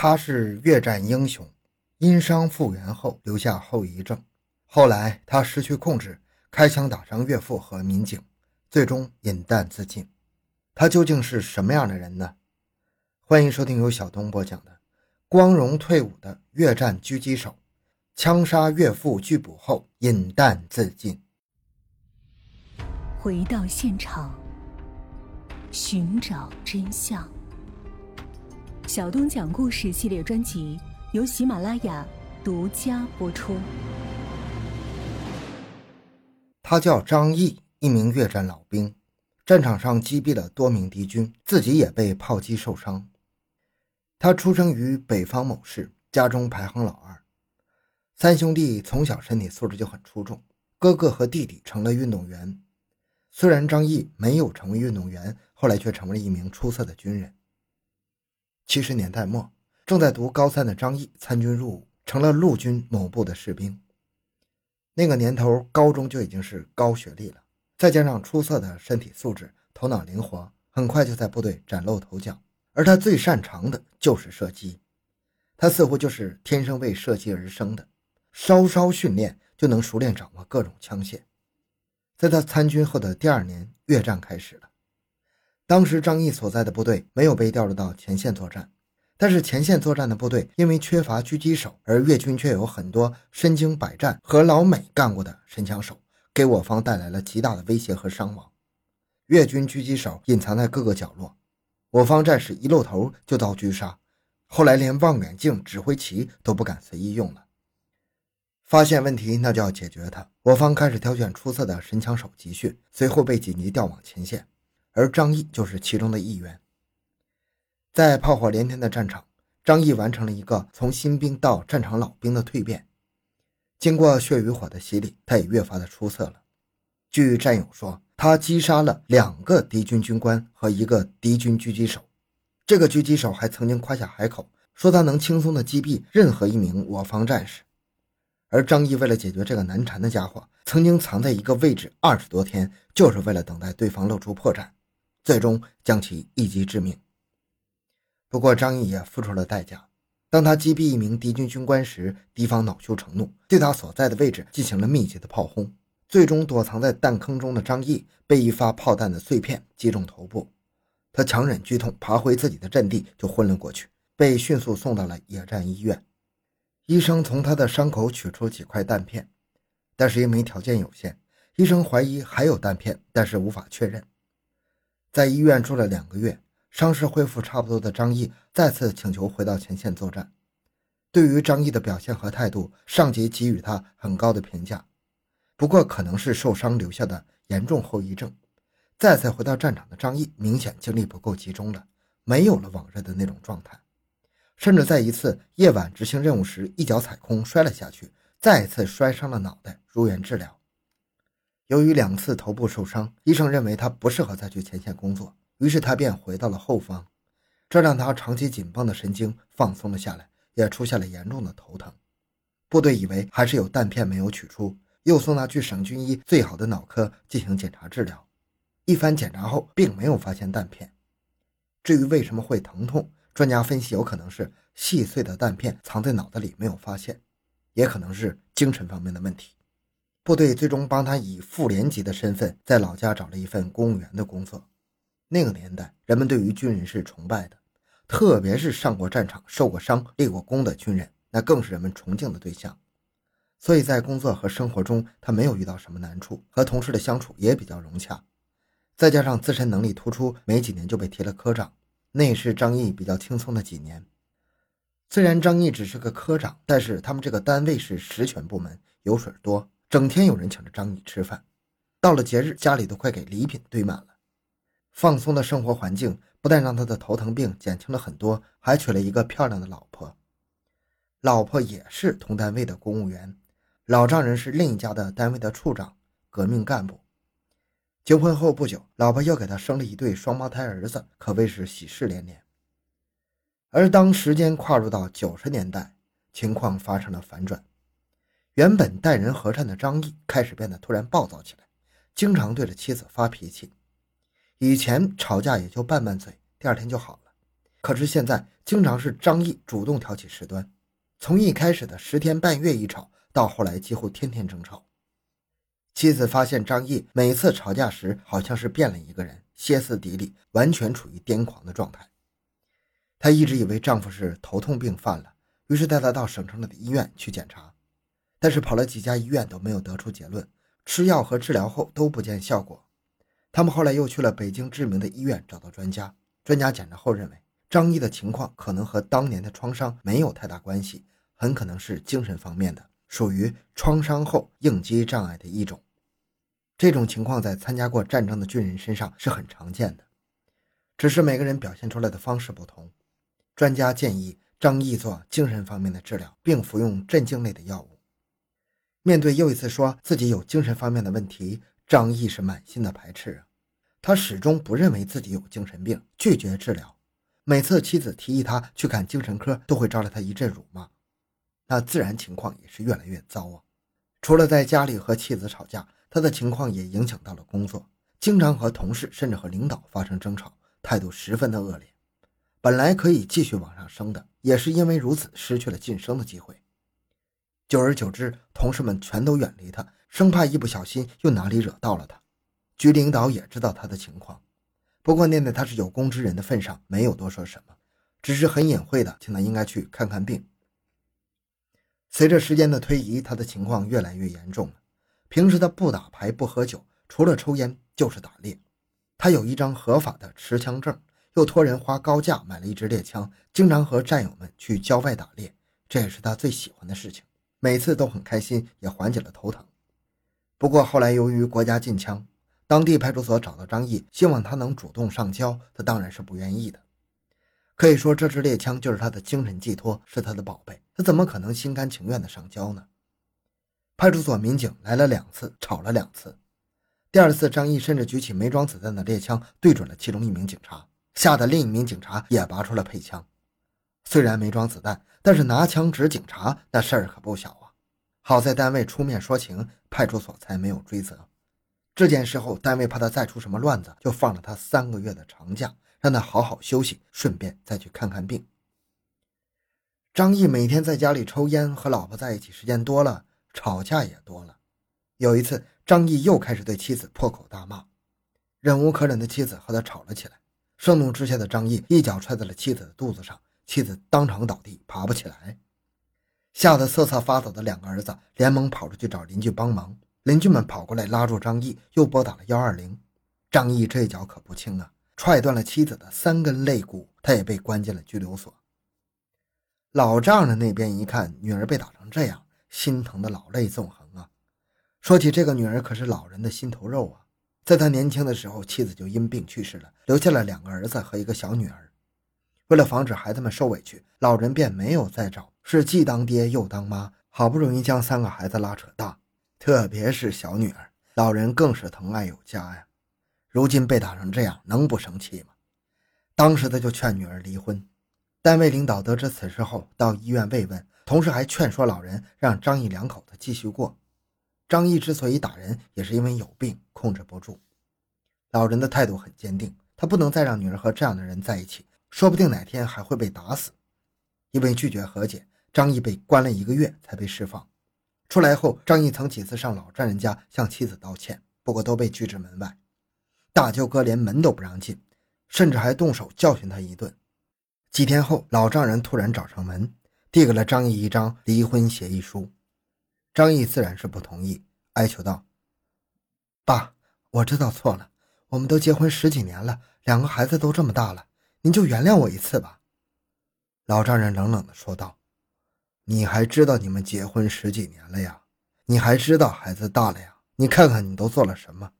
他是越战英雄，因伤复原后留下后遗症。后来他失去控制，开枪打伤岳父和民警，最终饮弹自尽。他究竟是什么样的人呢？欢迎收听由小东播讲的《光荣退伍的越战狙击手》，枪杀岳父拒捕后饮弹自尽。回到现场，寻找真相。小东讲故事系列专辑由喜马拉雅独家播出。他叫张毅，一名越战老兵，战场上击毙了多名敌军，自己也被炮击受伤。他出生于北方某市，家中排行老二。三兄弟从小身体素质就很出众，哥哥和弟弟成了运动员。虽然张毅没有成为运动员，后来却成为了一名出色的军人。七十年代末，正在读高三的张毅参军入伍，成了陆军某部的士兵。那个年头，高中就已经是高学历了，再加上出色的身体素质、头脑灵活，很快就在部队崭露头角。而他最擅长的就是射击，他似乎就是天生为射击而生的，稍稍训练就能熟练掌握各种枪械。在他参军后的第二年，越战开始了。当时张毅所在的部队没有被调入到前线作战，但是前线作战的部队因为缺乏狙击手，而越军却有很多身经百战和老美干过的神枪手，给我方带来了极大的威胁和伤亡。越军狙击手隐藏在各个角落，我方战士一露头就遭狙杀，后来连望远镜、指挥旗都不敢随意用了。发现问题，那就要解决它。我方开始挑选出色的神枪手集训，随后被紧急调往前线。而张毅就是其中的一员。在炮火连天的战场，张毅完成了一个从新兵到战场老兵的蜕变。经过血与火的洗礼，他也越发的出色了。据战友说，他击杀了两个敌军军官和一个敌军狙击手。这个狙击手还曾经夸下海口，说他能轻松的击毙任何一名我方战士。而张毅为了解决这个难缠的家伙，曾经藏在一个位置二十多天，就是为了等待对方露出破绽。最终将其一击致命。不过张毅也付出了代价。当他击毙一名敌军军官时，敌方恼羞成怒，对他所在的位置进行了密集的炮轰。最终躲藏在弹坑中的张毅被一发炮弹的碎片击中头部，他强忍剧痛爬回自己的阵地就昏了过去，被迅速送到了野战医院。医生从他的伤口取出几块弹片，但是因为条件有限，医生怀疑还有弹片，但是无法确认。在医院住了两个月，伤势恢复差不多的张毅再次请求回到前线作战。对于张毅的表现和态度，上级给予他很高的评价。不过，可能是受伤留下的严重后遗症，再次回到战场的张毅明显精力不够集中了，没有了往日的那种状态，甚至在一次夜晚执行任务时一脚踩空摔了下去，再次摔伤了脑袋，入院治疗。由于两次头部受伤，医生认为他不适合再去前线工作，于是他便回到了后方，这让他长期紧绷的神经放松了下来，也出现了严重的头疼。部队以为还是有弹片没有取出，又送他去省军医最好的脑科进行检查治疗。一番检查后，并没有发现弹片。至于为什么会疼痛，专家分析有可能是细碎的弹片藏在脑子里没有发现，也可能是精神方面的问题。部队最终帮他以副连级的身份在老家找了一份公务员的工作。那个年代，人们对于军人是崇拜的，特别是上过战场、受过伤、立过功的军人，那更是人们崇敬的对象。所以在工作和生活中，他没有遇到什么难处，和同事的相处也比较融洽。再加上自身能力突出，没几年就被提了科长，那也是张毅比较轻松的几年。虽然张毅只是个科长，但是他们这个单位是实权部门，油水多。整天有人请着张宇吃饭，到了节日，家里都快给礼品堆满了。放松的生活环境不但让他的头疼病减轻了很多，还娶了一个漂亮的老婆。老婆也是同单位的公务员，老丈人是另一家的单位的处长，革命干部。结婚后不久，老婆又给他生了一对双胞胎儿子，可谓是喜事连连。而当时间跨入到九十年代，情况发生了反转。原本待人和善的张毅开始变得突然暴躁起来，经常对着妻子发脾气。以前吵架也就拌拌嘴，第二天就好了。可是现在经常是张毅主动挑起事端，从一开始的十天半月一吵，到后来几乎天天争吵。妻子发现张毅每次吵架时好像是变了一个人，歇斯底里，完全处于癫狂的状态。她一直以为丈夫是头痛病犯了，于是带他到省城里的医院去检查，但是跑了几家医院都没有得出结论，吃药和治疗后都不见效果。他们后来又去了北京知名的医院，找到专家，专家检查后认为张毅的情况可能和当年的创伤没有太大关系，很可能是精神方面的，属于创伤后应激障碍的一种。这种情况在参加过战争的军人身上是很常见的，只是每个人表现出来的方式不同。专家建议张毅做精神方面的治疗，并服用镇静类的药物。面对又一次说自己有精神方面的问题，张毅是满心的排斥啊！他始终不认为自己有精神病，拒绝治疗。每次妻子提议他去看精神科，都会招来他一阵辱骂。那自然情况也是越来越糟啊！除了在家里和妻子吵架。他的情况也影响到了工作，经常和同事甚至和领导发生争吵，态度十分的恶劣。本来可以继续往上升的，也是因为如此失去了晋升的机会。久而久之，同事们全都远离他，生怕一不小心又哪里惹到了他。局领导也知道他的情况，不过念在他是有功之人的份上，没有多说什么，只是很隐晦的请他应该去看看病。随着时间的推移，他的情况越来越严重了。平时他不打牌不喝酒，除了抽烟就是打猎。他有一张合法的持枪证，又托人花高价买了一支猎枪，经常和战友们去郊外打猎，这也是他最喜欢的事情。每次都很开心，也缓解了头疼。不过后来由于国家禁枪，当地派出所找到张毅，希望他能主动上交，他当然是不愿意的。可以说这支猎枪就是他的精神寄托，是他的宝贝，他怎么可能心甘情愿的上交呢？派出所民警来了两次，吵了两次。第二次，张毅甚至举起没装子弹的猎枪，对准了其中一名警察，吓得另一名警察也拔出了配枪。虽然没装子弹，但是拿枪指警察，那事儿可不小啊！好在单位出面说情，派出所才没有追责。这件事后，单位怕他再出什么乱子，就放了他三个月的长假，让他好好休息，顺便再去看看病。张毅每天在家里抽烟，和老婆在一起时间多了。吵架也多了。有一次，张毅又开始对妻子破口大骂，忍无可忍的妻子和他吵了起来。盛怒之下的张毅一脚踹在了妻子的肚子上，妻子当场倒地，爬不起来。吓得瑟瑟发抖的两个儿子连忙跑出去找邻居帮忙。邻居们跑过来拉住张毅，又拨打了幺二零。张毅这一脚可不轻啊，踹断了妻子的三根肋骨，他也被关进了拘留所。老丈人那边一看女儿被打成这样。心疼的老泪纵横啊！说起这个女儿，可是老人的心头肉啊。在他年轻的时候，妻子就因病去世了，留下了两个儿子和一个小女儿。为了防止孩子们受委屈，老人便没有再找，是既当爹又当妈，好不容易将三个孩子拉扯大。特别是小女儿，老人更是疼爱有加呀。如今被打成这样，能不生气吗？当时他就劝女儿离婚。单位领导得知此事后，到医院慰问。同时还劝说老人让张毅两口子继续过。张毅之所以打人，也是因为有病控制不住。老人的态度很坚定，他不能再让女儿和这样的人在一起，说不定哪天还会被打死。因为拒绝和解，张毅被关了一个月才被释放。出来后，张毅曾几次上老丈人家向妻子道歉，不过都被拒之门外。大舅哥连门都不让进，甚至还动手教训他一顿。几天后，老丈人突然找上门。递给了张毅一张离婚协议书，张毅自然是不同意，哀求道：“爸，我知道错了，我们都结婚十几年了，两个孩子都这么大了，您就原谅我一次吧。”老丈人冷冷地说道：“你还知道你们结婚十几年了呀？你还知道孩子大了呀？你看看你都做了什么？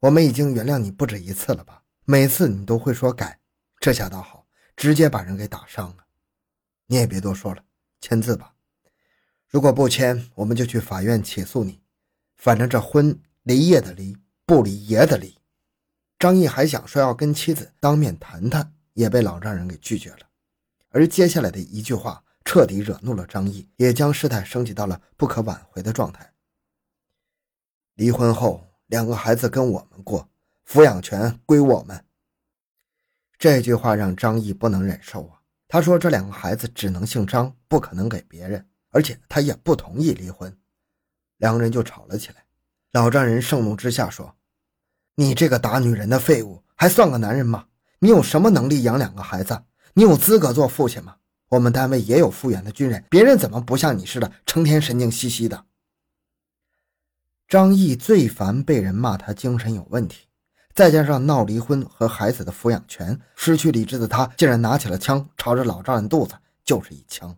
我们已经原谅你不止一次了吧？每次你都会说改，这下倒好，直接把人给打伤了。”你也别多说了，签字吧。如果不签，我们就去法院起诉你。反正这婚离也得离，不离也得离。张毅还想说要跟妻子当面谈谈，也被老丈人给拒绝了。而接下来的一句话彻底惹怒了张毅，也将事态升级到了不可挽回的状态。离婚后，两个孩子跟我们过，抚养权归我们。这句话让张毅不能忍受啊。他说这两个孩子只能姓张，不可能给别人，而且他也不同意离婚。两个人就吵了起来。老丈人盛怒之下说：“你这个打女人的废物，还算个男人吗？你有什么能力养两个孩子？你有资格做父亲吗？我们单位也有复员的军人，别人怎么不像你似的，成天神经兮兮的？”张毅最烦被人骂他精神有问题。再加上闹离婚和孩子的抚养权，失去理智的他竟然拿起了枪，朝着老丈人肚子就是一枪。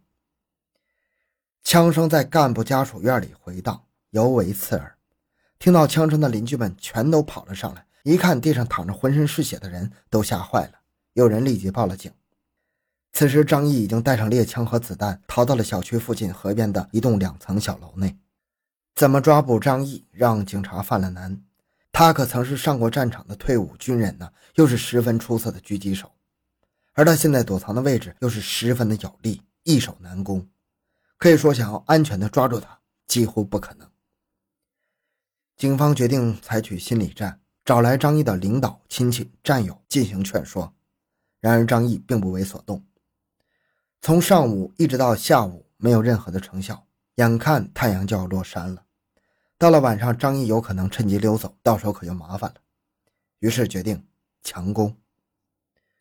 枪声在干部家属院里回荡，尤为刺耳。听到枪声的邻居们全都跑了上来，一看地上躺着浑身是血的人，都吓坏了。有人立即报了警。此时，张毅已经带上猎枪和子弹，逃到了小区附近河边的一栋两层小楼内。怎么抓捕张毅，让警察犯了难。他可曾是上过战场的退伍军人呢，又是十分出色的狙击手，而他现在躲藏的位置又是十分的有利，易守难攻，可以说想要安全的抓住他几乎不可能。警方决定采取心理战，找来张毅的领导、亲戚、战友进行劝说，然而张毅并不为所动。从上午一直到下午，没有任何的成效，眼看太阳就要落山了。到了晚上，张毅有可能趁机溜走，到时候可就麻烦了。于是决定强攻。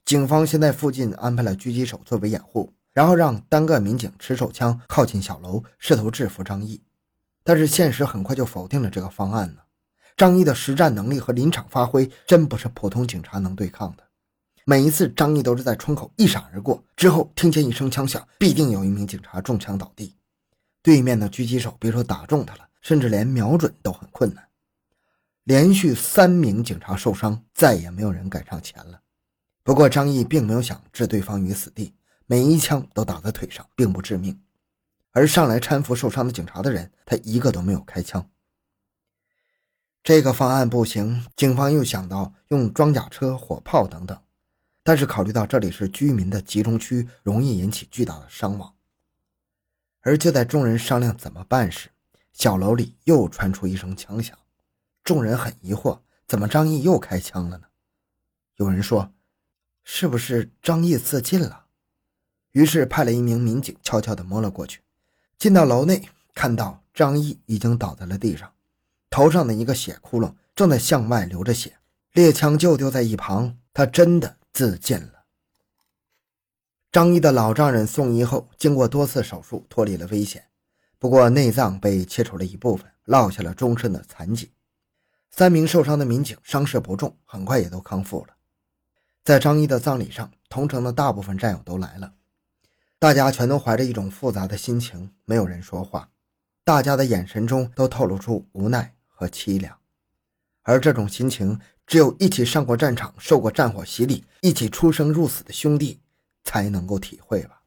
警方先在附近安排了狙击手作为掩护，然后让单个民警持手枪靠近小楼，试图制服张毅。但是现实很快就否定了这个方案呢。张毅的实战能力和临场发挥真不是普通警察能对抗的。每一次，张毅都是在窗口一闪而过，之后听见一声枪响，必定有一名警察中枪倒地。对面的狙击手别说打中他了。甚至连瞄准都很困难，连续三名警察受伤，再也没有人敢上前了。不过张毅并没有想置对方于死地，每一枪都打在腿上，并不致命。而上来搀扶受伤的警察的人，他一个都没有开枪。这个方案不行，警方又想到用装甲车、火炮等等，但是考虑到这里是居民的集中区，容易引起巨大的伤亡。而就在众人商量怎么办时，小楼里又传出一声枪响，众人很疑惑，怎么张毅又开枪了呢？有人说，是不是张毅自尽了？于是派了一名民警悄悄地摸了过去，进到楼内，看到张毅已经倒在了地上，头上的一个血窟窿正在向外流着血，猎枪就丢在一旁，他真的自尽了。张毅的老丈人送医后，经过多次手术，脱离了危险。不过，内脏被切除了一部分，落下了终身的残疾。三名受伤的民警伤势不重，很快也都康复了。在张一的葬礼上，同城的大部分战友都来了，大家全都怀着一种复杂的心情，没有人说话，大家的眼神中都透露出无奈和凄凉。而这种心情，只有一起上过战场、受过战火洗礼、一起出生入死的兄弟才能够体会吧。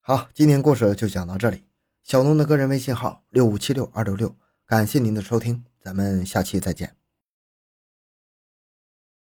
好，今天故事就讲到这里。小东的个人微信号六五七六二六六，感谢您的收听，咱们下期再见。